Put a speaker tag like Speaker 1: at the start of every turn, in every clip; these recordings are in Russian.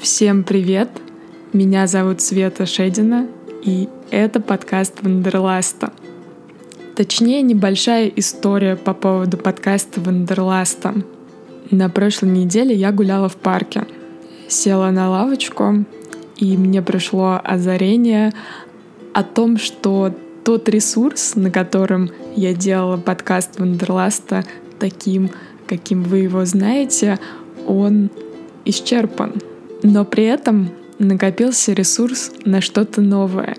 Speaker 1: Всем привет! Меня зовут Света Шедина, и это подкаст Вандерласта. Точнее, небольшая история по поводу подкаста Вандерласта. На прошлой неделе я гуляла в парке. Села на лавочку, и мне пришло озарение о том, что тот ресурс, на котором я делала подкаст Вандерласта таким, каким вы его знаете, он исчерпан. Но при этом накопился ресурс на что-то новое.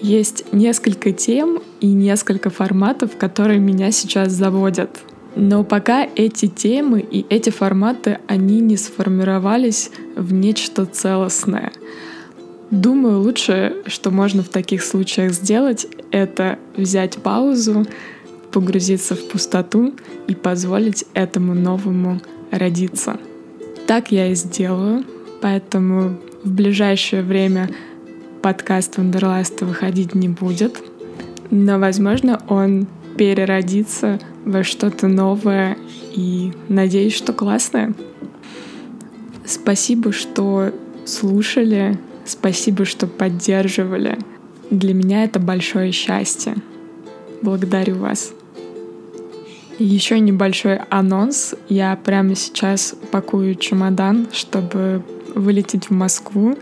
Speaker 1: Есть несколько тем и несколько форматов, которые меня сейчас заводят. Но пока эти темы и эти форматы, они не сформировались в нечто целостное. Думаю, лучше, что можно в таких случаях сделать, это взять паузу, погрузиться в пустоту и позволить этому новому родиться. Так я и сделаю, поэтому в ближайшее время подкаст Вандерласта выходить не будет, но, возможно, он переродится во что-то новое и надеюсь, что классное. Спасибо, что слушали, спасибо, что поддерживали. Для меня это большое счастье. Благодарю вас. Еще небольшой анонс. Я прямо сейчас пакую чемодан, чтобы вылететь в Москву.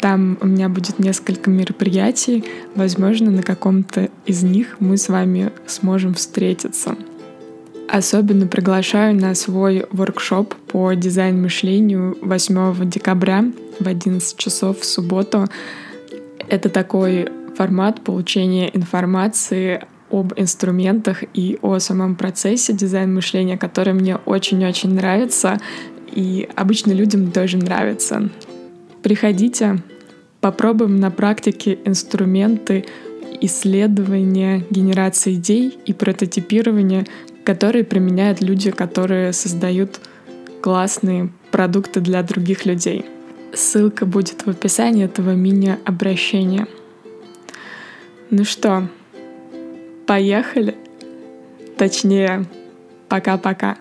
Speaker 1: Там у меня будет несколько мероприятий. Возможно, на каком-то из них мы с вами сможем встретиться. Особенно приглашаю на свой воркшоп по дизайн-мышлению 8 декабря в 11 часов в субботу. Это такой формат получения информации об инструментах и о самом процессе дизайн-мышления, который мне очень-очень нравится, и обычно людям тоже нравится. Приходите, попробуем на практике инструменты исследования, генерации идей и прототипирования, которые применяют люди, которые создают классные продукты для других людей. Ссылка будет в описании этого мини-обращения. Ну что, Поехали. Точнее, пока-пока.